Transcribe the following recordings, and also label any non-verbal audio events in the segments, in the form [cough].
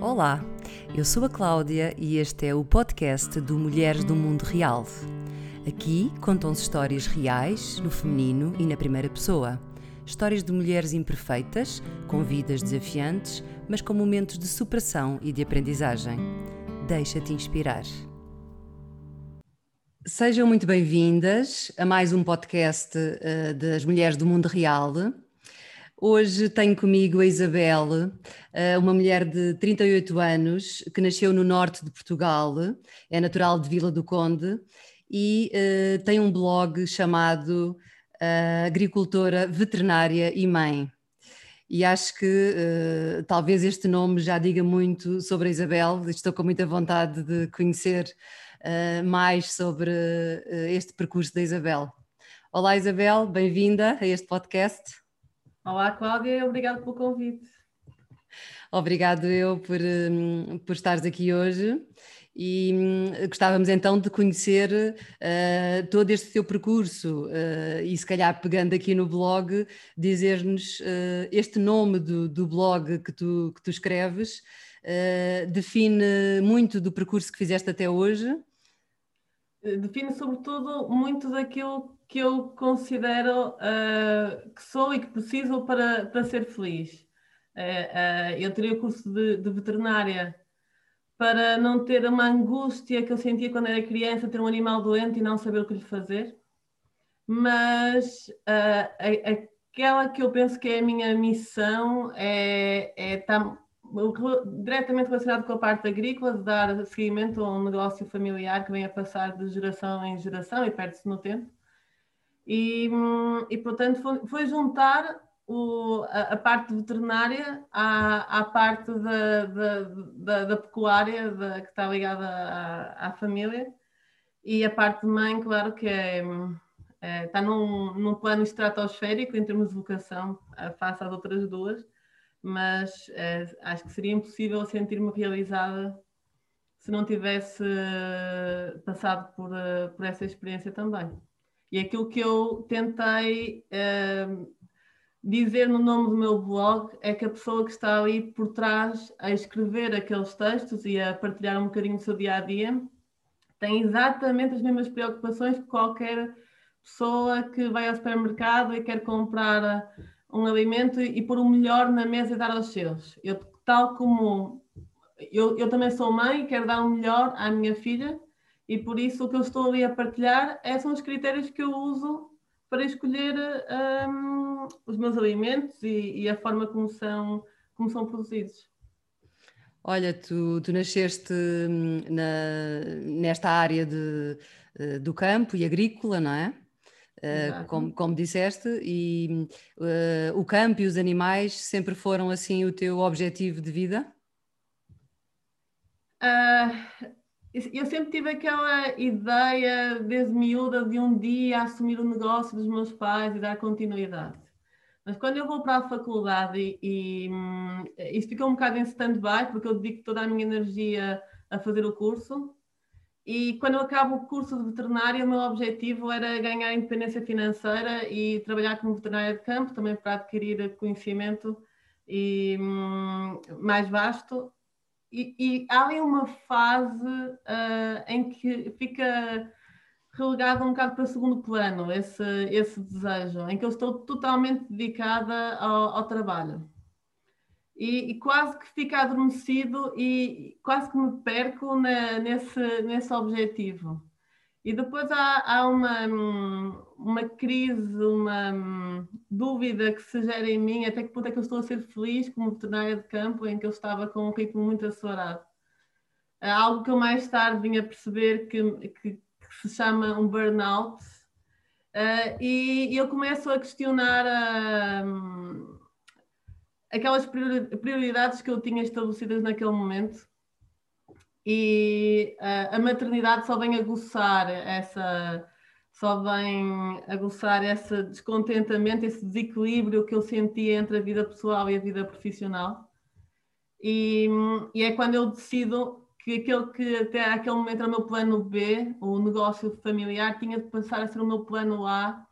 Olá, eu sou a Cláudia e este é o podcast do Mulheres do Mundo Real. Aqui contam-se histórias reais, no feminino e na primeira pessoa. Histórias de mulheres imperfeitas, com vidas desafiantes, mas com momentos de superação e de aprendizagem. Deixa-te inspirar. Sejam muito bem-vindas a mais um podcast uh, das Mulheres do Mundo Real. Hoje tenho comigo a Isabel, eh, uma mulher de 38 anos que nasceu no norte de Portugal, é natural de Vila do Conde e uh, tem um blog chamado uh, Agricultora Veterinária e Mãe. E acho que uh, talvez este nome já diga muito sobre a Isabel, estou com muita vontade de conhecer mais sobre este percurso da Isabel. Olá Isabel, bem-vinda a este podcast. Olá, Cláudia, obrigado pelo convite. Obrigado eu por, hum, por estares aqui hoje e hum, gostávamos então de conhecer uh, todo este teu percurso uh, e se calhar pegando aqui no blog, dizer-nos uh, este nome do, do blog que tu, que tu escreves define muito do percurso que fizeste até hoje? Define sobretudo muito daquilo que eu considero uh, que sou e que preciso para, para ser feliz. Uh, uh, eu teria o curso de, de, veterinária para não ter uma angústia que eu sentia quando era criança, ter um animal doente e não saber o que lhe fazer. Mas aquela que eu penso que é a minha missão é, é tá diretamente relacionado com a parte agrícola, de dar seguimento a um negócio familiar que vem a passar de geração em geração e perde-se no tempo. E, e portanto, foi, foi juntar o, a, a, parte veterinária à, à parte da, da, da, da pecuária da, que está ligada à, à, família e a parte de mãe, claro que é, é, está num, num plano estratosférico em termos de vocação, face às outras duas, mas é, acho que seria impossível sentir-me realizada se não tivesse passado por, por essa experiência também. E aquilo que eu tentei dizer no nome do meu blog é que a pessoa que está ali por trás a escrever aqueles textos e a partilhar um bocadinho do seu dia a dia tem exatamente as mesmas preocupações que qualquer pessoa que vai ao supermercado e quer comprar um alimento e pôr o melhor na mesa e dar aos seus. Eu, tal como eu, eu também sou mãe e quero dar o melhor à minha filha, e por isso o que eu estou ali a partilhar é, são os critérios que eu uso para escolher um, os meus alimentos e, e, a forma como são, como são produzidos. Olha, tu, tu nasceste hum, na, nesta área de, eh, do campo e agrícola, não é? Uh, como, como disseste, e uh, o campo e os animais sempre foram assim o teu objetivo de vida? Uh, eu sempre tive aquela ideia, desde miúda, de um dia assumir o negócio dos meus pais e dar continuidade. Mas quando eu vou para a faculdade e, e hum, isso fica um bocado em stand-by, porque eu dedico toda a minha energia a fazer o curso. E quando eu acabo o curso de veterinária, o meu objetivo era ganhar independência financeira e trabalhar como veterinária de campo, também para adquirir conhecimento e, hum, mais vasto e, e, há ali uma fase uh, em que fica relegado um bocado para segundo plano esse, esse desejo, em que eu estou totalmente dedicada ao, ao trabalho. E, e, quase que fica adormecido e quase que me perco na, nesse, nesse objetivo. E depois há, há uma, uma crise, uma dúvida que se gera em mim, até que ponto é que eu estou a ser feliz como veterinária de campo, em que eu estava com um ritmo muito acelerado. É algo que eu mais tarde vim a perceber que, que, que se chama um burnout, uh, e, eu começo a questionar uh, aquelas prioridades que eu tinha estabelecidas naquele momento e uh, a maternidade só vem aguçar essa só vem aguçar esse descontentamento, esse desequilíbrio que eu sentia entre a vida pessoal e a vida profissional. E, e é quando eu decido que aquele que até aquele momento era o meu plano B, o negócio familiar, tinha de passar a ser o meu plano A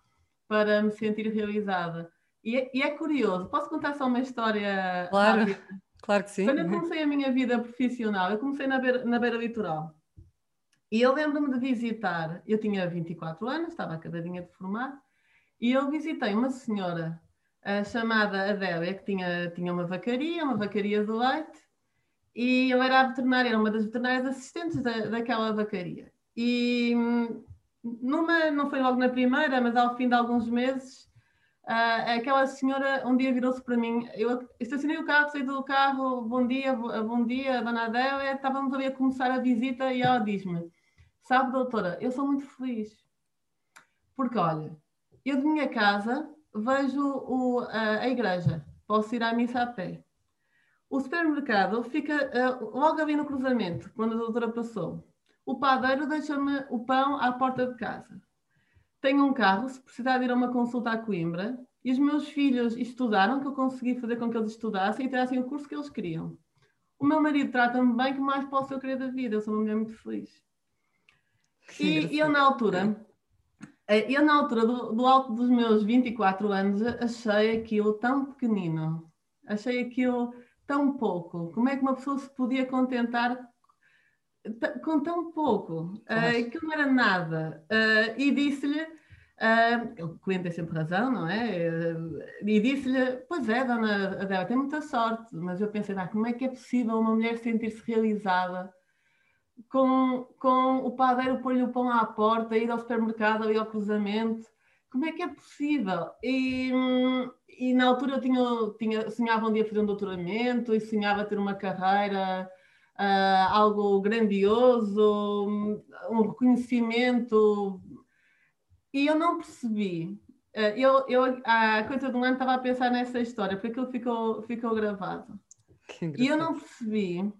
para me sentir realizada. E, é, e é curioso, posso contar só uma história claro. Rápida? Claro que sim. Quando eu comecei a minha vida profissional, eu comecei na beira, na beira litoral. E eu lembro-me de visitar, eu tinha 24 anos, estava acabadinha de formar, e eu visitei uma senhora uh, chamada Adélia, que tinha, tinha uma vacaria, uma vacaria de leite, e eu era a veterinária, era uma das veterinárias assistentes da, daquela vacaria. E hum, numa, não foi logo na primeira, mas ao fim de alguns meses, uh, aquela senhora um dia virou-se para mim, eu estacionei o carro, saí do carro, bom dia, bom dia, dona Adélia, estávamos ali a começar a visita e ela diz-me, sabe doutora, eu sou muito feliz, porque olha, eu de minha casa vejo o, a, a igreja, posso ir à missa a pé. O supermercado fica uh, logo ali no cruzamento, quando a doutora passou. O padeiro deixa-me o pão à porta de casa. Tenho um carro, se precisar de ir a uma consulta a Coimbra, e os meus filhos estudaram, que eu consegui fazer com que eles estudassem e tirassem o curso que eles queriam. O meu marido trata-me bem, que mais posso eu querer da vida? Eu sou uma mulher muito feliz. E, e eu, na altura, eh, eu, na altura do, do, alto dos meus 24 anos, achei aquilo tão pequenino, achei aquilo tão pouco. Como é que uma pessoa se podia contentar com tão pouco? Uh, que não era nada. Uh, e disse-lhe, uh, o cliente tem sempre razão, não é? E disse-lhe, pois é, dona Adela, tem muita sorte, mas eu pensei, ah, como é que é possível uma mulher sentir-se realizada com, com o padeiro pôr-lhe o pão à porta, ir ao supermercado, ali ao cruzamento. Como é que é possível? E, e na altura eu tinha, tinha, sonhava um dia fazer um doutoramento e sonhava ter uma carreira, uh, algo grandioso, um reconhecimento. E eu não percebi. Uh, eu, eu, há coisa de um ano estava a pensar nessa história, porque aquilo ficou, ficou gravado. E eu não percebi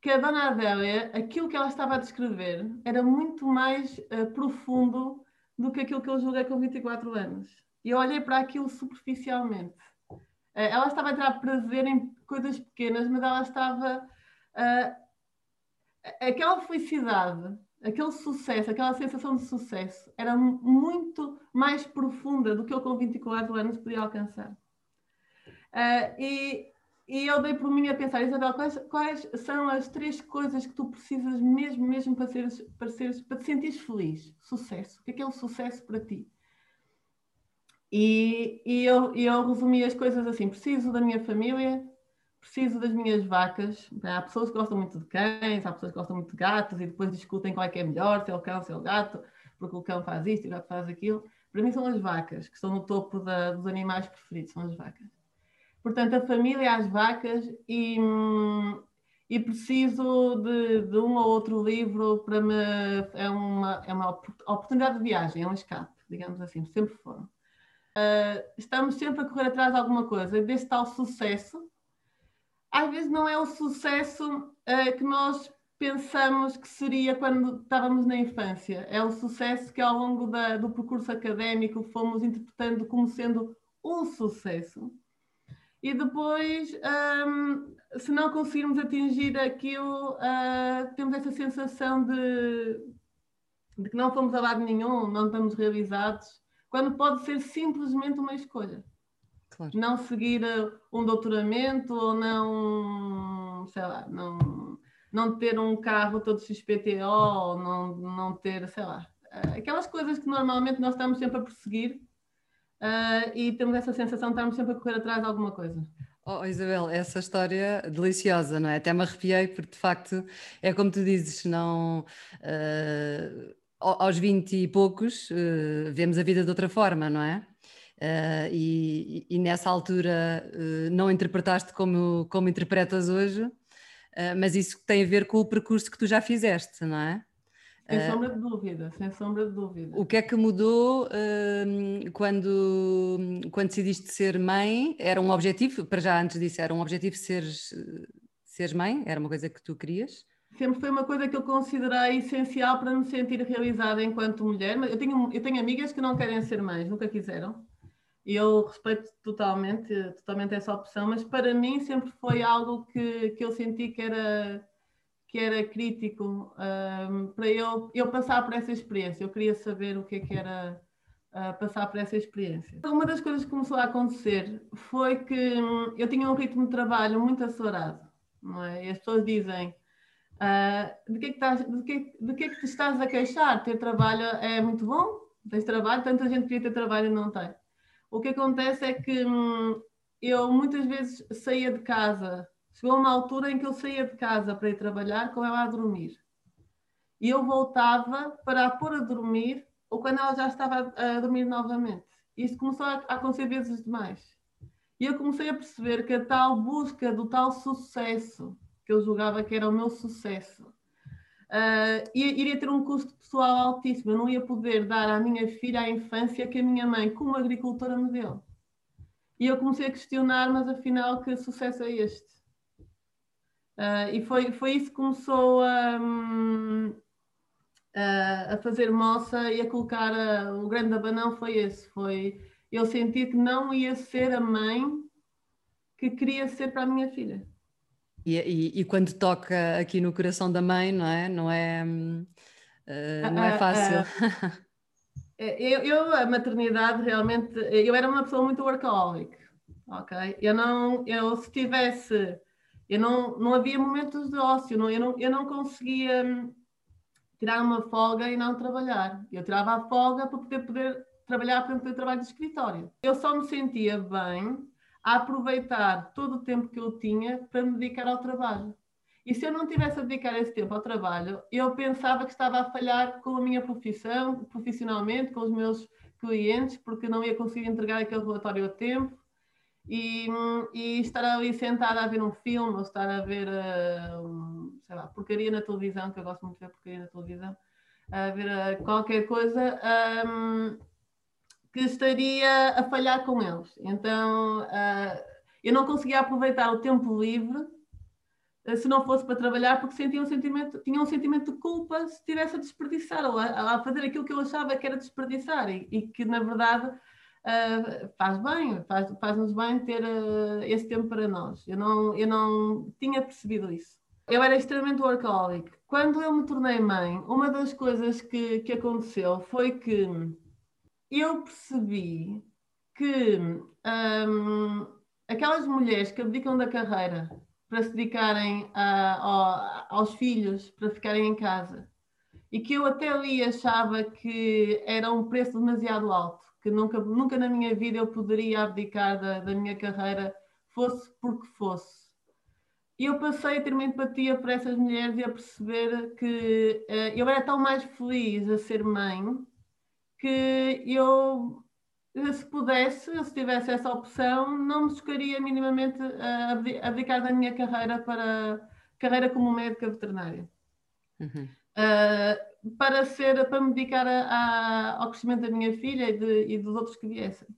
que a Dona Adélia, aquilo que ela estava a descrever, era muito mais uh, profundo do que aquilo que eu julguei com 24 anos. E eu olhei para aquilo superficialmente. Uh, ela estava a ter prazer em coisas pequenas, mas ela estava. Uh, aquela felicidade, aquele sucesso, aquela sensação de sucesso, era muito mais profunda do que eu com 24 anos podia alcançar. e e eu dei por mim a pensar, Isabel, quais, quais, são as três coisas que tu precisas mesmo, mesmo para, seres, para, seres, para te sentires feliz? Sucesso. O que é que é o sucesso para ti? E, e eu, eu resumi as coisas assim: preciso da minha família, preciso das minhas vacas. Há pessoas que gostam muito de cães, há pessoas que gostam muito de gatos e depois discutem qual é que é melhor, se é o cão, se é o gato, porque o cão faz isto e o gato faz aquilo. Para mim são as vacas, que estão no topo da, dos animais preferidos, são as vacas portanto, a família às vacas e, e preciso de, de, um ou outro livro para me. É uma, é uma oportunidade de viagem, é um escape, digamos assim, sempre foram. Uh, estamos sempre a correr atrás de alguma coisa, desse tal sucesso. Às vezes não é o sucesso uh, que nós pensamos que seria quando estávamos na infância. É o sucesso que ao longo da, do percurso académico fomos interpretando como sendo um sucesso e depois, um, se não conseguirmos atingir aquilo, uh, temos essa sensação de, de, que não fomos a lado nenhum, não estamos realizados, quando pode ser simplesmente uma escolha. Claro. Não seguir uh, um doutoramento ou não, sei lá, não, não ter um carro todo XPTO, ou não, não ter, sei lá, uh, aquelas coisas que normalmente nós estamos sempre a perseguir uh, e temos essa sensação de estarmos sempre a correr atrás de alguma coisa. Oh, Isabel, essa história deliciosa, não é? Até me arrepiei, porque de facto é como tu dizes, não. Uh, aos 20 e poucos uh, vemos a vida de outra forma, não é? Uh, e, e, nessa altura não interpretaste como, como interpretas hoje, mas isso tem a ver com o percurso que tu já fizeste, não é? Sem uh, sombra de dúvida, sem sombra de dúvida. O que é que mudou uh, quando, quando decidiste ser mãe? Era um objetivo, para já antes disso, era um objetivo seres, seres mãe? Era uma coisa que tu querias? Sempre foi uma coisa que eu considerei essencial para me sentir realizada enquanto mulher. Eu tenho, eu tenho amigas que não querem ser mães, nunca quiseram. Eu respeito totalmente, totalmente essa opção, mas para mim sempre foi algo que, que eu senti que era que era crítico um, para eu, eu passar por essa experiência. Eu queria saber o que é que era uh, passar por essa experiência. Uma das coisas que começou a acontecer foi que hum, eu tinha um ritmo de trabalho muito acelerado, não é? E as pessoas dizem, uh, de, que é que estás, de, que, de que é que te estás a queixar? Ter trabalho é muito bom? Tens trabalho? Tanta gente queria ter trabalho e não tem. O que acontece é que hum, eu muitas vezes saía de casa, chegou uma altura em que eu saía de casa para ir trabalhar com ela a dormir. E eu voltava para a pôr a dormir ou quando ela já estava a, dormir novamente. Isso começou a, acontecer vezes demais. E eu comecei a perceber que a tal busca do tal sucesso, que eu julgava que era o meu sucesso, uh, iria ter um custo pessoal altíssimo. Eu não ia poder dar à minha filha a infância que a minha mãe, como agricultora, me deu. E eu comecei a questionar, mas afinal, que sucesso é este? Uh, e foi, foi isso que começou a, um, a fazer moça e a colocar a, o grande abanão foi esse, foi eu senti que não ia ser a mãe que queria ser para a minha filha. E, e, e quando toca aqui no coração da mãe, não é? Não é, uh, não é fácil. eu, eu, a maternidade realmente, eu era uma pessoa muito workaholic, ok? Eu não, eu se tivesse, eu não, não havia momentos de ócio, não, eu, não, eu não conseguia tirar uma folga e não trabalhar. Eu tirava a folga para poder, poder trabalhar para poder trabalho de escritório. Eu só me sentia bem a aproveitar todo o tempo que eu tinha para me dedicar ao trabalho. E se eu não tivesse a dedicar esse tempo ao trabalho, eu pensava que estava a falhar com a minha profissão, profissionalmente, com os meus clientes, porque não ia conseguir entregar aquele relatório a tempo. E, e estar ali sentada a ver um filme ou estar a ver uh, sei lá, porcaria na televisão, que eu gosto muito de ver porcaria na televisão, a ver uh, qualquer coisa um, que estaria a falhar com eles. Então uh, eu não conseguia aproveitar o tempo livre uh, se não fosse para trabalhar, porque sentia um sentimento, tinha um sentimento de culpa se estivesse a desperdiçar ou a, a, fazer aquilo que eu achava que era desperdiçar e, e que na verdade Uh, faz bem, faz-nos faz bem ter esse tempo para nós. Eu não, eu não tinha percebido isso. Eu era extremamente workaholic. Quando eu me tornei mãe, uma das coisas que, que aconteceu foi que eu percebi que um, aquelas mulheres que abdicam da carreira para se dedicarem a, a, aos filhos, para ficarem em casa, e que eu até ali achava que era um preço demasiado alto, que nunca, nunca na minha vida eu poderia abdicar da, da minha carreira, fosse porque fosse. E eu passei a ter uma empatia por essas mulheres e a perceber que uh, eu era tão mais feliz a ser mãe que eu, se pudesse, se tivesse essa opção, não me chocaria minimamente a abdicar da minha carreira para carreira como médica veterinária. Uhum. Uh, para ser para me dedicar a, a, ao crescimento da minha filha e, de, e dos outros que viessem.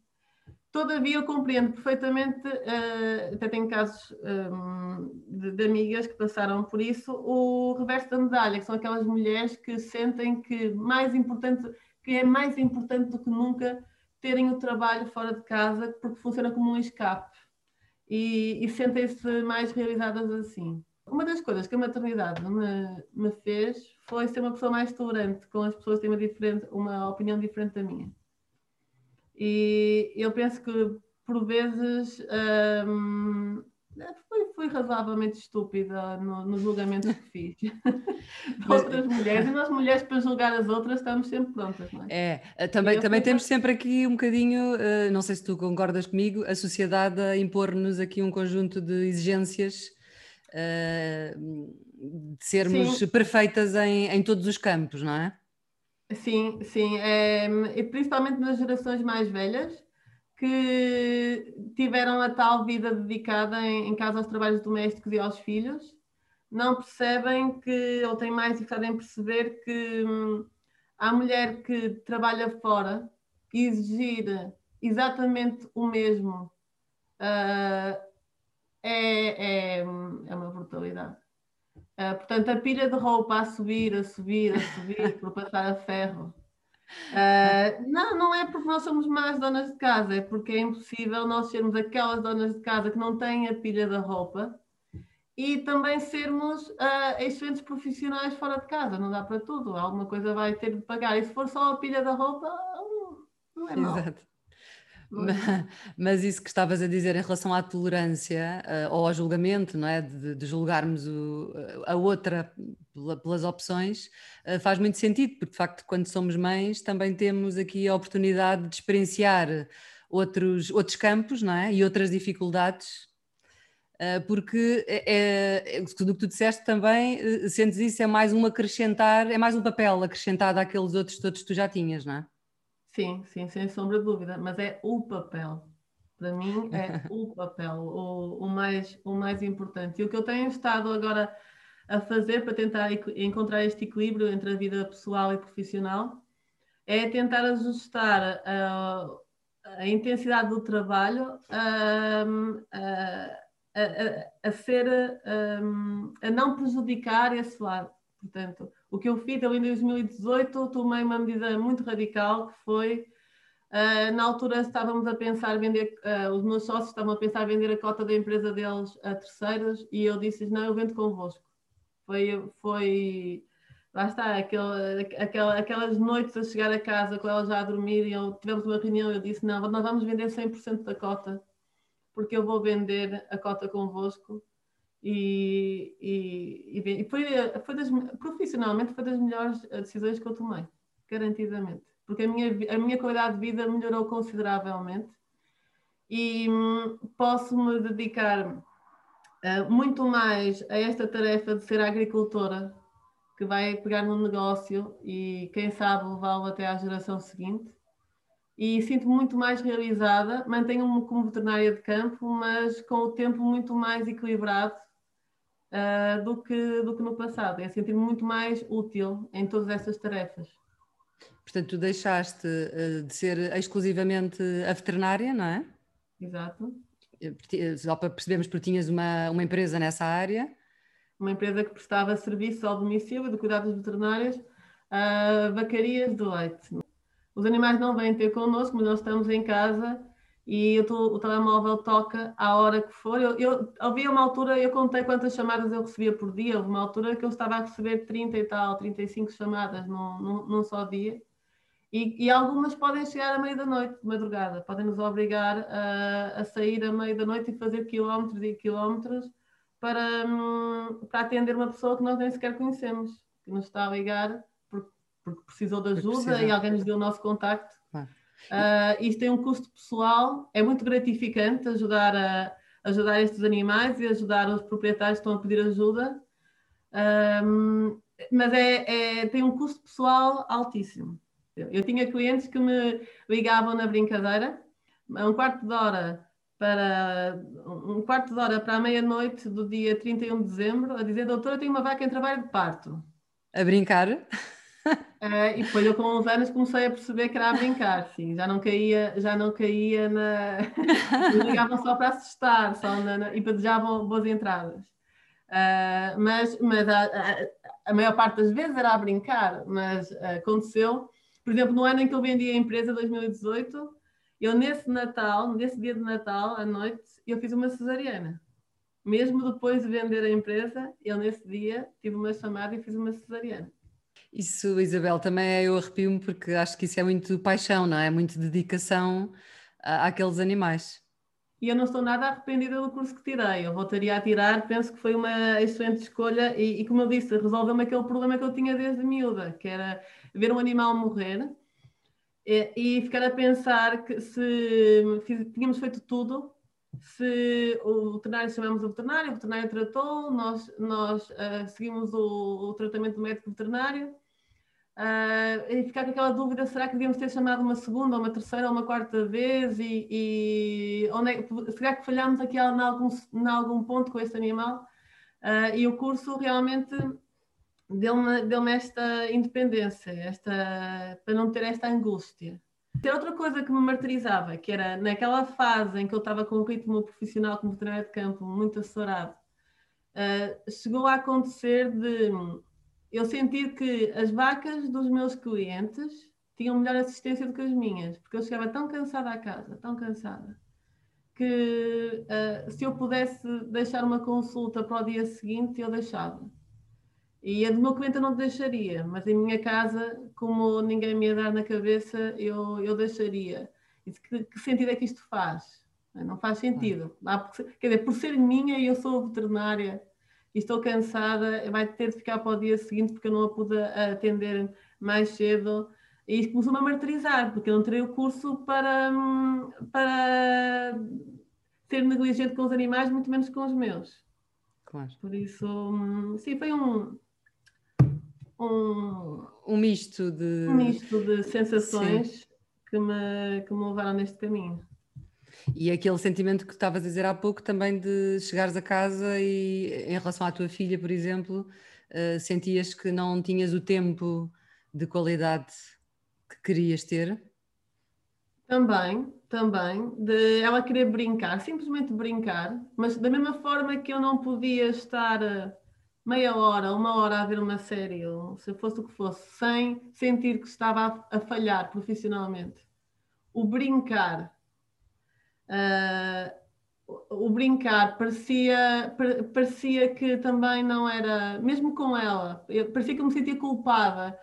Todavia, eu compreendo perfeitamente, uh, até tenho casos um, de, de, amigas que passaram por isso, o reverso da medalha, que são aquelas mulheres que sentem que mais importante, que é mais importante do que nunca terem o trabalho fora de casa, porque funciona como um escape e, e sentem-se mais realizadas assim. Uma das coisas que a maternidade me, me fez foi ser uma pessoa mais tolerante com as pessoas que têm uma, uma opinião diferente da minha. E eu penso que por vezes um, fui, fui, razoavelmente estúpida no, no julgamento que fiz [laughs] de outras mulheres, e nós mulheres para julgar as outras estamos sempre prontas, não é? É, eh, também, também temos sempre aqui um bocadinho, uh, não sei se tu concordas comigo, a sociedade a impor-nos aqui um conjunto de exigências uh, de sermos Sim. perfeitas em, em todos os campos, não é? Sim, sim, é, e principalmente nas gerações mais velhas que tiveram a tal vida dedicada em, em casa aos trabalhos domésticos e aos filhos, não percebem que, ou têm mais dificuldade em perceber que hum, a mulher que trabalha fora exigir exatamente o mesmo uh, é, é, é uma brutalidade. Uh, portanto, a pilha de roupa a subir, a subir, a subir, [laughs] por passar a ferro. Uh, não, não é porque nós somos más donas de casa, é porque é impossível nós sermos aquelas donas de casa que não têm a pilha da roupa e também sermos uh, excelentes profissionais fora de casa. Não dá para tudo, alguma coisa vai ter de pagar. E se for só a pilha da roupa, Não é mau. Exato. [laughs] Mas isso que estavas a dizer em relação à tolerância uh, ou ao julgamento, não é? De, de julgarmos o, a outra pelas opções, uh, faz muito sentido, porque de facto, quando somos mães, também temos aqui a oportunidade de experienciar outros, outros campos, não é? E outras dificuldades. Uh, porque é, é, tudo o que tu disseste também, sentes isso, é mais um acrescentar, é mais um papel acrescentado àqueles outros todos que tu já tinhas, não é? Sim, sim, sem sombra de dúvida, mas é o papel. Para mim é [laughs] o papel, o, o, mais, o mais importante. E o que eu tenho estado agora a fazer para tentar encontrar este equilíbrio entre a vida pessoal e profissional é tentar ajustar a, a intensidade do trabalho a, a, a, ser a não prejudicar esse lado. Portanto, o que eu fiz ali em 2018, tomei uma medida muito radical, que foi, uh, na altura estávamos a pensar vender, uh, os meus sócios estavam a pensar vender a cota da empresa deles a terceiros e eu disse não, eu vendo convosco. Foi, foi lá está, aquelas noites a chegar a casa com elas já a dormir e eu, tivemos uma reunião eu disse não, nós vamos vender 100% da cota porque eu vou vender a cota convosco e, e, e foi, foi das, profissionalmente foi das melhores eh, decisões que eu tomei, garantidamente, porque a minha, a minha qualidade de vida melhorou consideravelmente e hum, posso me dedicar uh, muito mais a esta tarefa de ser agricultora, que vai pegar no negócio e quem sabe levá-lo até à geração seguinte. E sinto-me muito mais realizada, mantenho-me como veterinária de campo, mas com o tempo muito mais equilibrado uh, do, que, do que no passado. É sentir-me muito mais útil em todas essas tarefas. Portanto, tu deixaste uh, de ser exclusivamente a veterinária, não é? Exato. Eh, só para percebermos, porque tinhas uma, uma empresa nessa área. Uma empresa que prestava serviço ao domicílio de cuidados veterinários a vacarias de leite. Os animais não vêm ter connosco, mas nós estamos em casa e tô, o telemóvel toca à hora que for. Eu, eu havia uma altura, eu contei quantas chamadas eu recebia por dia, houve uma altura que eu estava a receber 30 e tal, 35 chamadas num, num, num só dia. E, e, algumas podem chegar à meia da noite, de madrugada, podem nos obrigar a, a sair à meia da noite e fazer quilómetros e quilómetros para, hum, para atender uma pessoa que nós nem sequer conhecemos, que nos está a ligar porque, porque precisou de ajuda e alguém nos deu o nosso contacto. Uh, isto tem um custo pessoal, é muito gratificante ajudar, a, ajudar estes animais e ajudar os proprietários que estão a pedir ajuda, um, mas é, é, tem um custo pessoal altíssimo. Eu tinha clientes que me ligavam na brincadeira, um quarto de hora para um quarto de hora para a meia-noite do dia 31 de dezembro, a dizer, doutora, tenho uma vaca em trabalho de parto. A brincar? Uh, e depois eu com uns anos comecei a perceber que era a brincar, sim, já não caía, já não caía na. [laughs] ligavam só para assustar só na, na... e desejavam boas entradas. Uh, mas mas a, a, a, maior parte das vezes era a brincar, mas uh, aconteceu, por exemplo, no ano em que eu vendi a empresa, 2018, eu nesse Natal, nesse dia de Natal, à noite, eu fiz uma cesariana. Mesmo depois de vender a empresa, eu nesse dia tive uma chamada e fiz uma cesariana. Isso, Isabel, também é, eu arrepio-me porque acho que isso é muito paixão, não é? Muito dedicação à, àqueles animais. E eu não estou nada arrependida do curso que tirei. Eu voltaria a tirar, penso que foi uma excelente escolha e, e como eu disse, resolveu-me aquele problema que eu tinha desde miúda, que era ver um animal morrer e, e ficar a pensar que se tínhamos feito tudo, se o veterinário chamamos o veterinário, o veterinário tratou, nós, nós uh, seguimos o, o tratamento médico veterinário Uh, e ficar com aquela dúvida: será que devíamos ter chamado uma segunda, ou uma terceira, ou uma quarta vez? E, e é, será que falhámos aqui em algum, em algum ponto com este animal? Uh, e o curso realmente deu-me deu esta independência, esta, para não ter esta angústia. Tem outra coisa que me martirizava, que era naquela fase em que eu estava com um ritmo profissional como veterinário de campo muito acelerado, uh, chegou a acontecer de eu sentir que as vacas dos meus clientes tinham melhor assistência do que as minhas, porque eu chegava tão cansada à casa, tão cansada, que uh, se eu pudesse deixar uma consulta para o dia seguinte, eu deixava. E a do meu cliente eu não deixaria, mas em minha casa, como ninguém me ia dar na cabeça, eu, eu deixaria. E que, que sentido é que isto faz? Não faz sentido. quer dizer, por ser minha e eu sou veterinária e estou cansada, vai ter de ficar para o dia seguinte porque eu não a pude atender mais cedo. E isto começou-me a martirizar, porque eu não terei o curso para, para ser negligente com os animais, muito menos com os meus. Claro. Por isso, sim, foi um, um, um misto de, um misto de sensações que me, que me levaram neste caminho. E aquele sentimento que estavas a dizer há pouco também de chegares a casa e em relação à tua filha, por exemplo, uh, sentias que não tinhas o tempo de qualidade que querias ter? Também, também, de ela querer brincar, simplesmente brincar, mas da mesma forma que eu não podia estar eh, meia hora, uma hora a ver uma série, ou se fosse o que fosse, sem sentir que estava a, a falhar profissionalmente. O brincar, uh, o brincar parecia, parecia que também não era, mesmo com ela, parecia que eu me sentia culpada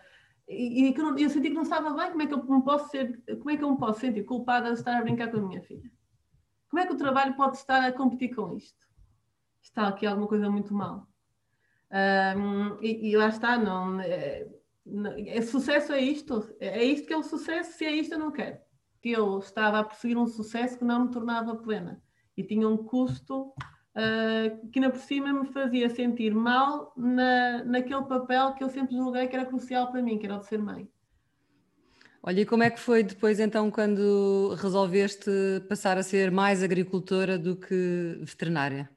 e, e que eu, eu sentia que não estava bem, como é que eu me posso ser, como é que eu me posso sentir culpada de estar a brincar com a minha filha? Como é que o trabalho pode estar a competir com isto? Está aqui alguma coisa muito mal. Um, e, e, lá está, não, é, não, é, sucesso é isto, é, isto que é o sucesso, se é isto eu não quero. Que eu estava a perseguir um sucesso que não me tornava plena e tinha um custo uh, que ainda por cima me fazia sentir mal na, naquele papel que eu sempre julguei que era crucial para mim, que era o de ser mãe. Olha, e como é que foi depois então quando resolveste passar a ser mais agricultora do que veterinária?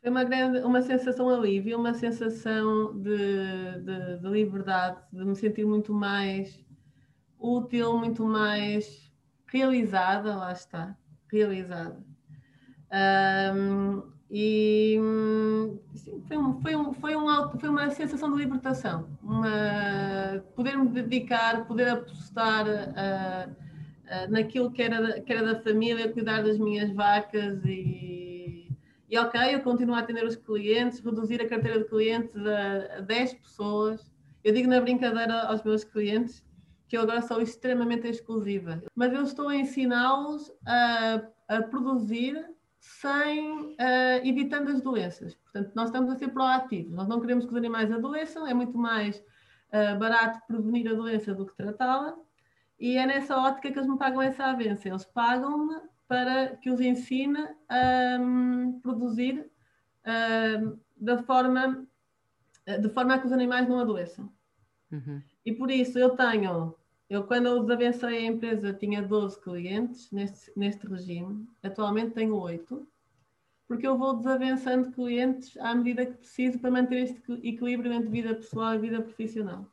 Foi uma, grande, uma sensação alívio, uma sensação de, de, de, liberdade, de me sentir muito mais útil, muito mais realizada, lá está, realizada. Um, e sim, foi, um, foi, um, foi, um, foi uma sensação de libertação, uma, poder me dedicar, poder apostar uh, uh, naquilo que era, que era da família, cuidar das minhas vacas e e ok, eu continuo a atender os clientes, reduzir a carteira de clientes a 10 pessoas. Eu digo na brincadeira aos meus clientes que eu agora sou extremamente exclusiva, mas eu estou a ensiná-los a, a, produzir sem uh, evitando as doenças. Portanto, nós estamos a ser proativos. Nós não queremos que os animais adoeçam, é muito mais uh, barato prevenir a doença do que tratá-la. E é nessa ótica que eles me pagam essa avença. Eles pagam-me para que os ensine a um, produzir um, da forma, de forma a que os animais não adoeçam. Uhum. E por isso eu tenho, eu quando eu desavencei a empresa tinha 12 clientes neste, neste regime, atualmente tenho 8, porque eu vou desavençando clientes à medida que preciso para manter este equilíbrio entre vida pessoal e vida profissional.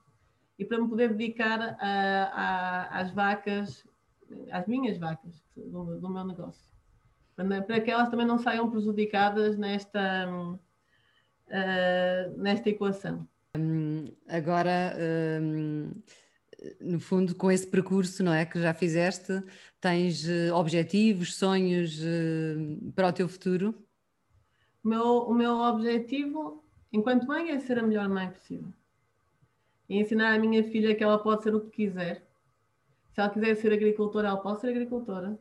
E para me poder dedicar a, a, às vacas às minhas vacas do, do meu negócio. Para que elas também não saiam prejudicadas nesta, uh, nesta equação. agora, no fundo, com esse percurso não é, que já fizeste, tens uh, objetivos, sonhos uh, para o teu futuro? O meu, o meu objetivo, enquanto mãe, é ser a melhor mãe possível. E ensinar à minha filha que ela pode ser o que quiser se ela quiser ser agricultora, ela pode ser agricultora.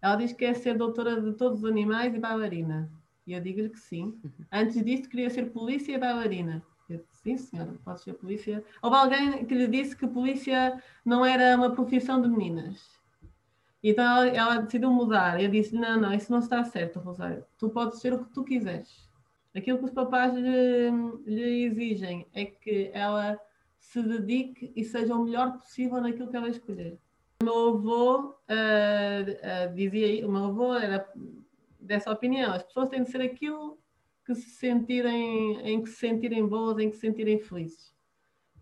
Ela diz que quer ser doutora de todos os animais e bailarina. E eu digo-lhe que sim. Antes disso, queria ser polícia e bailarina. Eu disse, sim, senhora, pode ser polícia. Houve alguém que lhe disse que polícia não era uma profissão de meninas. Então ela, ela decidiu mudar. Eu disse: Não, não, isso não está certo, Rosário. Tu podes ser o que tu quiseres. Aquilo que os papás lhe, lhe exigem é que ela se dedique e seja o melhor possível naquilo que ela escolher. O meu avô uh, uh, dizia, o meu avô era dessa opinião, as pessoas têm de ser aquilo que se sentirem, em que se sentirem boas, em que se sentirem felizes.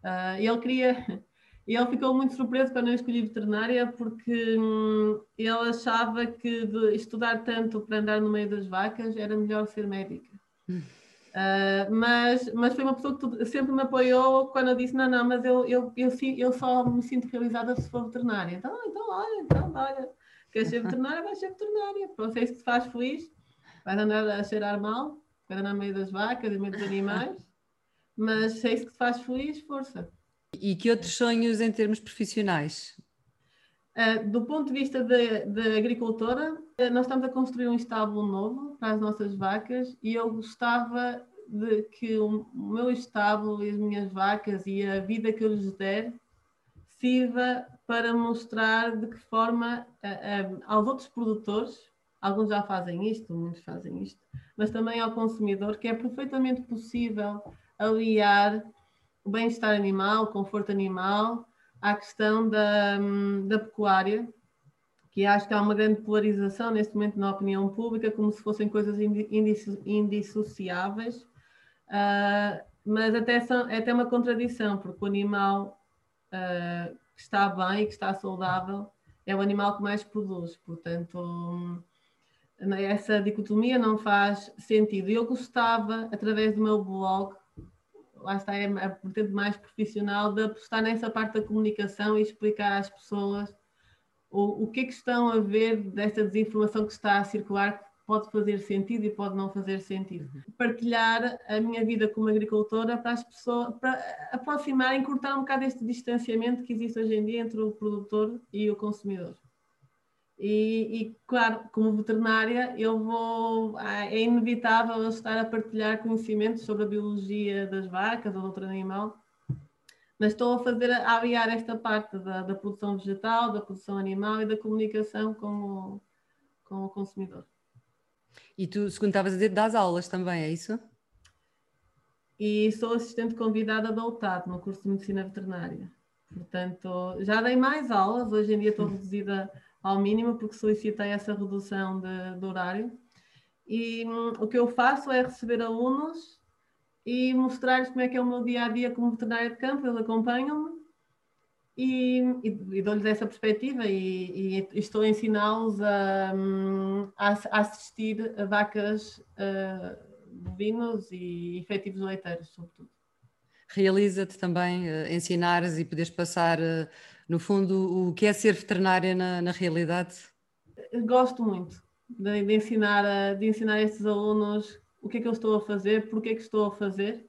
Uh, e ele queria, [laughs] e ele ficou muito surpreso quando eu escolhi veterinária, porque hum, ele achava que estudar tanto para andar no meio das vacas era melhor ser médica. [laughs] Uh, mas, mas foi uma pessoa que sempre me apoiou quando eu disse: não, não, mas eu, eu, eu, eu só me sinto realizada se for veterinária. Então, então olha, então, olha, queres ser veterinária? Vais ser veterinária. Pronto, é isso que te faz feliz. Vais andar a cheirar mal, vais andar no meio das vacas e meio dos animais. mas se é isso que te faz feliz, força. E que outros sonhos em termos profissionais? Uh, do ponto de vista da agricultora, uh, nós estamos a construir um estábulo novo para as nossas vacas e eu gostava de que o meu estábulo e as minhas vacas e a vida que eu lhes der sirva para mostrar de que forma uh, aos outros produtores, alguns já fazem isto, muitos fazem isto, mas também ao consumidor, que é perfeitamente possível aliar o bem-estar animal, o conforto animal, à questão da, da pecuária, que acho que há uma grande polarização neste momento na opinião pública, como se fossem coisas indissociáveis, uh, mas até, são, é até uma contradição, porque o animal uh, que está bem, que está saudável, é o animal que mais produz, portanto essa dicotomia não faz sentido. Eu gostava, através do meu blog, lá está, é a vertente mais profissional, de apostar nessa parte da comunicação e explicar às pessoas o, o que é que estão a ver desta desinformação que está a circular, que pode fazer sentido e pode não fazer sentido. Partilhar a minha vida como agricultora para as pessoas, para aproximar, encurtar um bocado este distanciamento que existe hoje em dia entre o produtor e o consumidor. E, e, claro, como veterinária, eu vou. Ah, é inevitável eu estar a partilhar conhecimentos sobre a biologia das vacas ou de outro animal, mas estou a fazer, a aliar esta parte da, da produção vegetal, da produção animal e da comunicação com o, com o consumidor. E tu, segundo estavas a dizer, das aulas também, é isso? E sou assistente convidada da UTAD, no curso de Medicina Veterinária. Portanto, já dei mais aulas, hoje em dia estou [laughs] reduzida ao mínimo, porque solicitei essa redução de, de horário. E hum, o que eu faço é receber alunos e mostrar-lhes como é que é o meu dia a dia como veterinária de campo, eles acompanham-me e, e, e dou-lhes essa perspectiva e, e estou a ensiná-los a, hum, a, a, assistir a vacas uh, bovinos e efetivos leiteiros, sobretudo. Realiza-te também uh, ensinares e poderes passar uh, no fundo, o que é ser veterinária na, na realidade? Gosto muito de, de, ensinar a, de ensinar estes alunos o que é que eu estou a fazer, porque é que estou a fazer,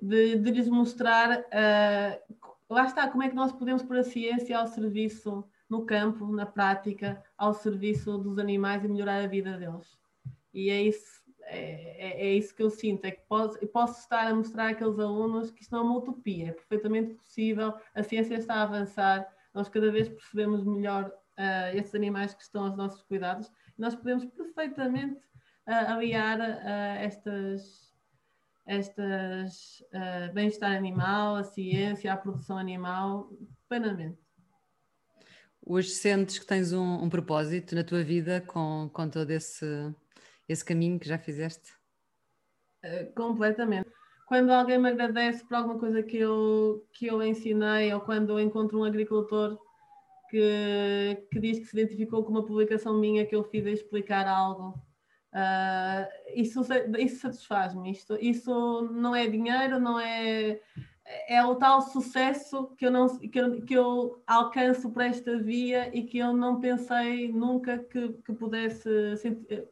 de, de lhes mostrar, uh, lá está, como é que nós podemos pôr a ciência ao serviço no campo, na prática, ao serviço dos animais e melhorar a vida deles. E é isso é, é, é, isso que eu sinto, é que posso, posso estar a mostrar àqueles alunos que isto não é uma utopia, é perfeitamente possível, a ciência está a avançar, nós cada vez percebemos melhor uh, estes animais que estão aos nossos cuidados, nós podemos perfeitamente uh, aliar uh, estas, estas uh, bem-estar animal, a ciência, a produção animal, plenamente. Hoje sentes que tens um, um propósito na tua vida com, com todo esse esse caminho que já fizeste? Uh, completamente. Quando alguém me agradece por alguma coisa que eu, que eu ensinei, ou quando eu encontro um agricultor que, que diz que se identificou com uma publicação minha que eu fiz a explicar algo, uh, isso, isso satisfaz-me. Isto, isso não é dinheiro, não é. É o tal sucesso que eu, não, que eu, que eu alcanço por esta via e que eu não pensei nunca que, que pudesse sentir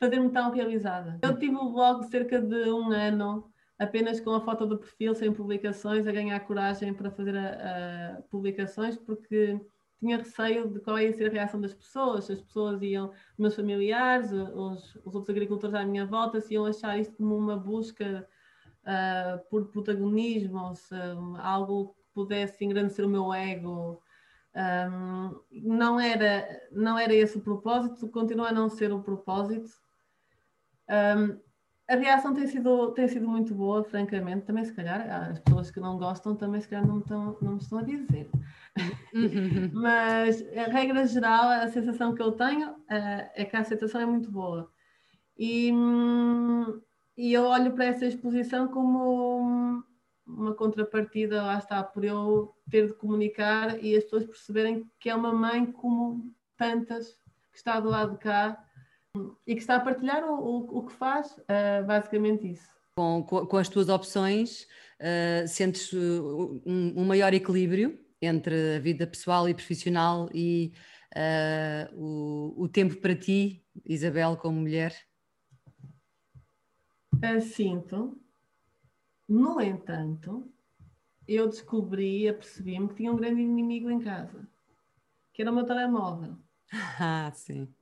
fazer-me tão realizada. Eu tive o blog cerca de um ano, apenas com a foto do perfil, sem publicações, a ganhar coragem para fazer a, a publicações, porque tinha receio de qual ia ser a reação das pessoas. As pessoas iam, meus familiares, os, os outros agricultores à minha volta, se iam achar isto como uma busca uh, por protagonismo, se, um, algo que pudesse engrandecer o meu ego. Um, não, era, não era esse o propósito, continua a não ser o propósito. Um, a reação tem sido, tem sido muito boa, francamente. Também, se calhar, as pessoas que não gostam também, se calhar, não me estão, não me estão a dizer. [laughs] Mas, a regra geral, a sensação que eu tenho uh, é que a aceitação é muito boa. E, e eu olho para essa exposição como uma contrapartida, lá está, por eu ter de comunicar e as pessoas perceberem que é uma mãe como tantas que está do lado de cá e que está a partilhar o, o, o que faz, uh, basicamente isso. Com, com, as tuas opções, uh, sentes um, um, maior equilíbrio entre a vida pessoal e profissional e o, o, tempo para ti, Isabel, como mulher? sinto, No entanto, eu descobri, apercebi-me que tinha um grande inimigo em casa, que era o meu telemóvel. [laughs] Ah, sim.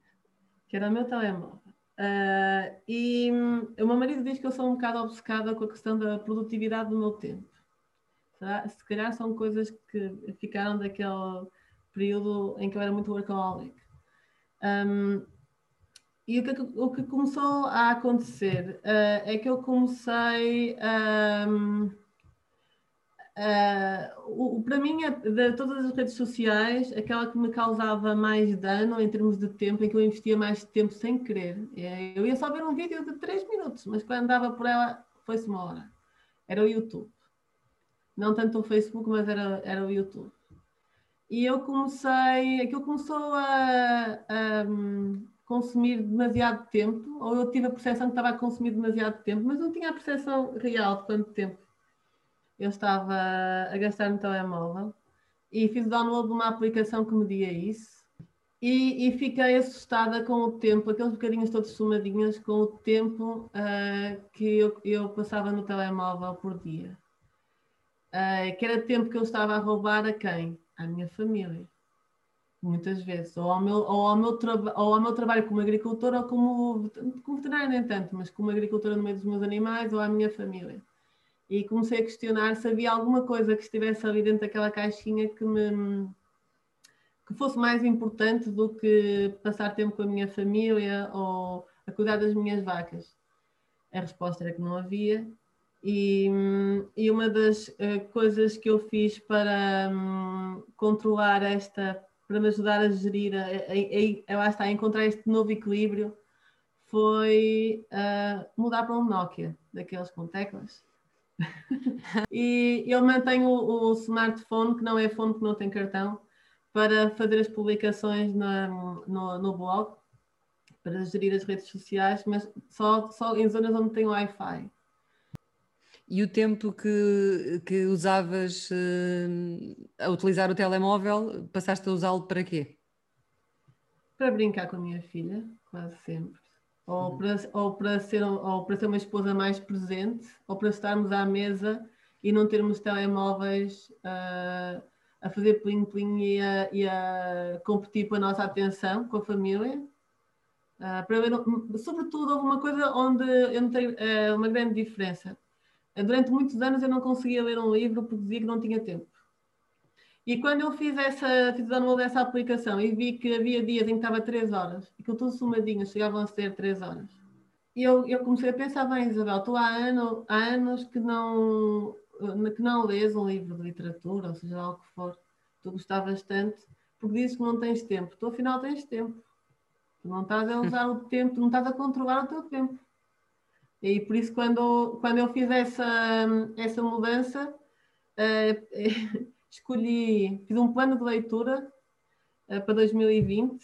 Que era o meu telemóvel. Uh, e hum, o meu marido diz que eu sou um bocado obcecada com a questão da produtividade do meu tempo. Se calhar são coisas que ficaram daquele período em que eu era muito workaholic. Um, e o que, o que, começou a acontecer uh, é que eu comecei a. Um, Uh, o, para mim, de todas as redes sociais, aquela que me causava mais dano em termos de tempo, em que eu investia mais tempo sem querer. É, eu ia só ver um vídeo de 3 minutos, mas quando andava por ela, foi-se uma hora. Era o YouTube. Não tanto o Facebook, mas era, era o YouTube. E eu comecei, aquilo começou a, a um, consumir demasiado tempo, ou eu tive a percepção que estava a consumir demasiado tempo, mas não tinha a percepção real de quanto tempo eu estava a gastar no telemóvel e fiz download de uma aplicação que media isso e, e, fiquei assustada com o tempo, aqueles bocadinhos todos somadinhos, com o tempo uh, que eu, eu, passava no telemóvel por dia. Uh, que era tempo que eu estava a roubar a quem? À minha família. Muitas vezes. Ou ao meu, ou ao meu, ou ao meu trabalho como agricultora ou como, como veterinária, nem tanto, mas como agricultora no meio dos meus animais ou à minha família e comecei a questionar se havia alguma coisa que estivesse ali dentro daquela caixinha que me que fosse mais importante do que passar tempo com a minha família ou a cuidar das minhas vacas. A resposta era que não havia. E, e uma das uh, coisas que eu fiz para um, controlar esta, para me ajudar a gerir, a, a, a, a, a encontrar este novo equilíbrio, foi uh, mudar para um Nokia, daqueles com teclas e eu mantenho o, o, smartphone, que não é fone que não tem cartão, para fazer as publicações na, no, no blog, para gerir as redes sociais, mas só, só em zonas onde tem Wi-Fi. E o tempo que, que usavas uh, a utilizar o telemóvel, passaste a usá-lo para quê? Para brincar com a minha filha, quase sempre ou uhum. para, ou, para ser, ou para ser uma esposa mais presente, ou para estarmos à mesa e não termos telemóveis uh, a fazer plim-plim e, e, a competir com a nossa atenção, com a família. Uh, para ver, sobretudo, houve uma coisa onde eu notei uh, uma grande diferença. Durante muitos anos eu não conseguia ler um livro porque dizia que não tinha tempo. E quando eu fiz essa, fiz o download dessa aplicação e vi que havia dias em que estava 3 horas e que eu estou sumadinho, chegavam a ser 3 horas. E eu, eu comecei a pensar, bem, Isabel, tu há, ano, há anos que não, que não lês um livro de literatura, ou seja, algo que for, tu gostavas tanto, porque dizes que não tens tempo. Tu afinal tens tempo. Tu não estás a usar o tempo, tu não estás a controlar o teu tempo. E por isso, quando, quando eu fiz essa, essa mudança, uh, [laughs] escolhi, fiz um plano de leitura uh, para 2020, uh,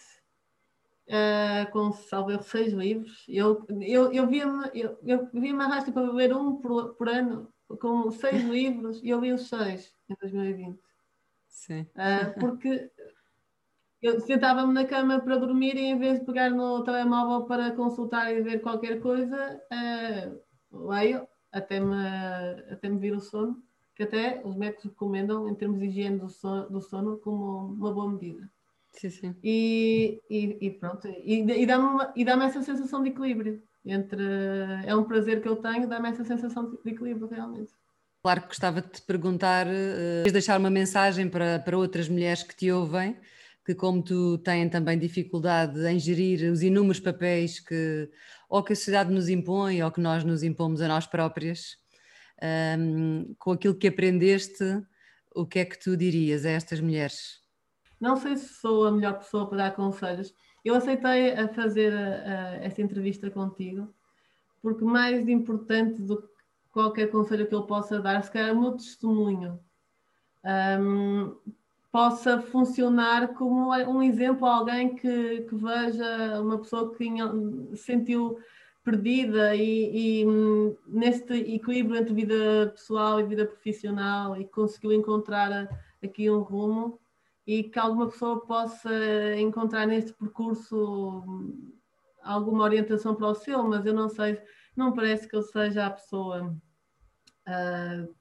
eh, com salvo seis livros. Eu, eu, eu via-me eu, eu via arrasta para ler um por, por, ano, com seis [laughs] livros, e eu li os seis em 2020. Sim. Uh, porque eu sentava-me na cama para dormir e em vez de pegar no telemóvel para consultar e ver qualquer coisa, uh, leio até me, até me vir o sono que até os médicos recomendam em termos de higiene do sono, do sono como uma boa medida. Sim, sim. E, e, e pronto, e, e dá-me dá essa sensação de equilíbrio. Entre, é um prazer que eu tenho, dá-me essa sensação de equilíbrio realmente. Claro que gostava de te perguntar, uh, deixar uma mensagem para, para outras mulheres que te ouvem, que como tu têm também dificuldade em gerir os inúmeros papéis que ou que a sociedade nos impõe ou que nós nos impomos a nós próprias um, com aquilo que aprendeste, o que é que tu dirias a estas mulheres? Não sei se sou a melhor pessoa para dar conselhos. Eu aceitei a fazer a, a, esta entrevista contigo, porque mais importante do que qualquer conselho que eu possa dar, se calhar o meu testemunho um, possa funcionar como um exemplo a alguém que, que veja uma pessoa que sentiu perdida e, e hum, neste equilíbrio entre vida pessoal e vida profissional e conseguiu encontrar aqui um rumo e que alguma pessoa possa encontrar neste percurso hum, alguma orientação para o seu, mas eu não sei, não parece que eu seja a pessoa uh,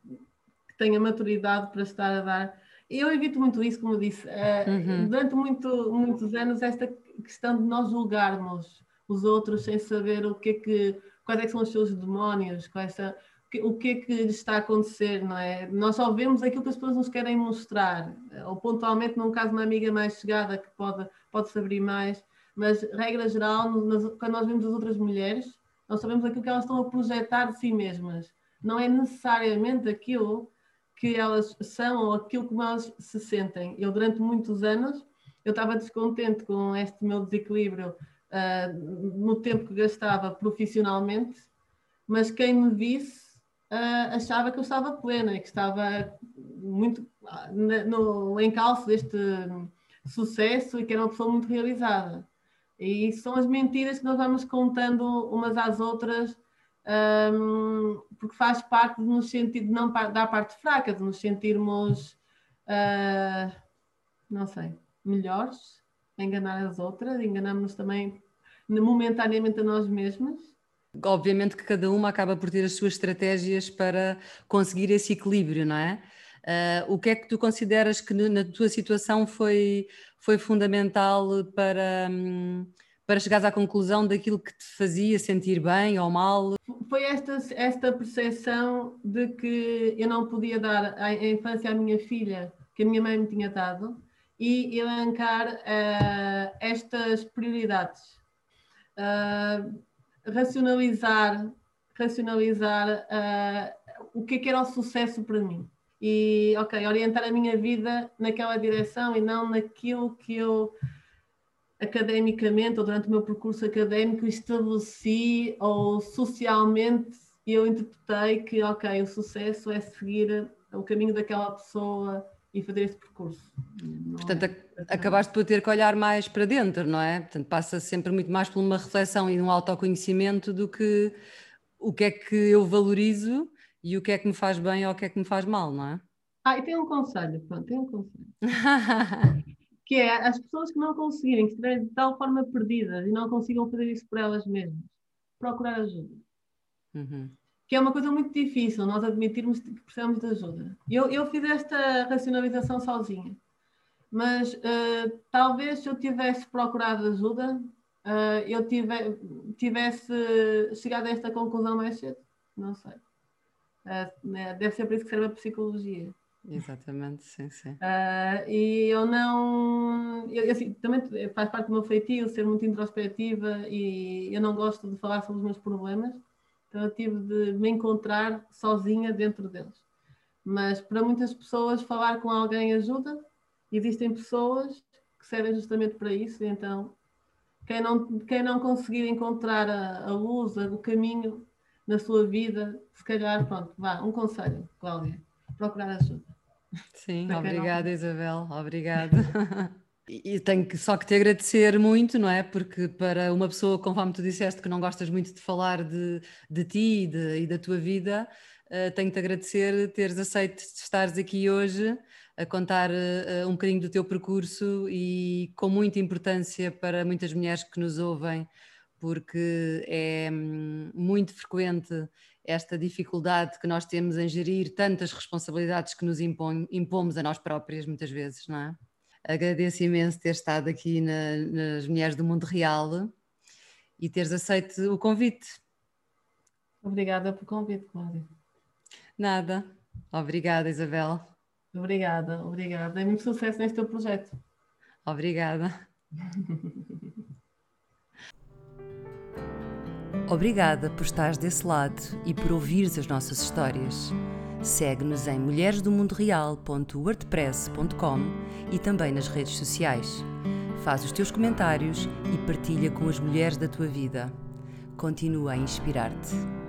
que tenha maturidade para estar a dar. Eu evito muito isso, como disse, uh, uhum. durante muito, muitos anos, esta questão de nós julgarmos os outros sem saber o que é que, quais é que são os seus demónios, quais são, o que é que lhes está a acontecer, não é? Nós só vemos aquilo que as pessoas nos querem mostrar, ou pontualmente, num caso, uma amiga mais chegada que pode, pode se abrir mais, mas, regra geral, quando nós vemos as outras mulheres, nós sabemos aquilo que elas estão a projetar de si mesmas. Não é necessariamente aquilo que elas são ou aquilo que elas se sentem. Eu, durante muitos anos, eu estava descontente com este meu desequilíbrio uh, no tempo que gastava profissionalmente, mas quem me visse uh, achava que eu estava plena que estava muito no encalço deste sucesso e que era uma pessoa muito realizada. E são as mentiras que nós vamos contando umas às outras, um, porque faz parte de nos sentir, não da parte fraca, de nos sentirmos, uh, não sei, melhores, enganar as outras, enganamos-nos também momentaneamente a nós mesmos. Obviamente que cada uma acaba por ter as suas estratégias para conseguir esse equilíbrio, não é? Uh, o que é que tu consideras que na tua situação foi, foi fundamental para, um, para chegares à conclusão daquilo que te fazia sentir bem ou mal? Foi esta, esta percepção de que eu não podia dar a, a infância à minha filha que a minha mãe me tinha dado e elencar uh, estas prioridades. Uh, racionalizar racionalizar o que, é que era o sucesso para mim e, ok, orientar a minha vida naquela direção e não naquilo que eu academicamente ou durante o meu percurso académico estabeleci ou socialmente eu interpretei que, ok, o sucesso é seguir o caminho daquela pessoa e fazer esse percurso. Não Portanto, é... acabaste por ter que olhar mais para dentro, não é? Portanto, passa sempre muito mais por uma reflexão e um autoconhecimento do que o que é que eu valorizo e o que é que me faz bem ou o que é que me faz mal, não é? Ah, e tem um conselho, pronto, tem um conselho. [laughs] que é as pessoas que não conseguirem, que estiverem de tal forma perdidas e não consigam fazer isso por elas mesmas, procurar ajuda. Uhum. Que é uma coisa muito difícil, nós admitirmos que precisamos de ajuda. Eu, eu fiz esta racionalização sozinha, mas uh, talvez se eu tivesse procurado ajuda, uh, eu tive, tivesse chegado a esta conclusão mais cedo. Não sei. Uh, deve ser por isso que serve a psicologia. Exatamente, sim, sim. Uh, e eu não. Eu, assim, também faz parte do meu feitio ser muito introspectiva e eu não gosto de falar sobre os meus problemas, então eu tive de me encontrar sozinha dentro deles. Mas para muitas pessoas, falar com alguém ajuda. Existem pessoas que servem justamente para isso, então quem não, quem não conseguir encontrar a, a luz, o caminho, na sua vida, se calhar, pronto, vá, um conselho, Cláudia, procurar ajuda. Sim, obrigada Isabel, obrigada. [laughs] E tenho que, só que te agradecer muito, não é? Porque para uma pessoa, conforme tu disseste, que não gostas muito de falar de, de ti e, de, e da tua vida, uh, tenho-te agradecer teres aceito estares aqui hoje a contar uh, um bocadinho do teu percurso e com muita importância para muitas mulheres que nos ouvem porque é hum, muito frequente esta dificuldade que nós temos em gerir tantas responsabilidades que nos impõe, impomos a nós próprias, muitas vezes, não é? Agradeço imenso ter estado aqui na, nas Mulheres do Mundo Real e teres aceito o convite. Obrigada pelo convite, Cláudia. Nada. Obrigada, Isabel. Obrigada, obrigada. É muito sucesso neste teu projeto. Obrigada. [laughs] Obrigada por estares desse lado e por ouvires as nossas histórias. Segue-nos em mulheresdomundoreal.wordpress.com e também nas redes sociais. Faz os teus comentários e partilha com as mulheres da tua vida. Continua a inspirar-te.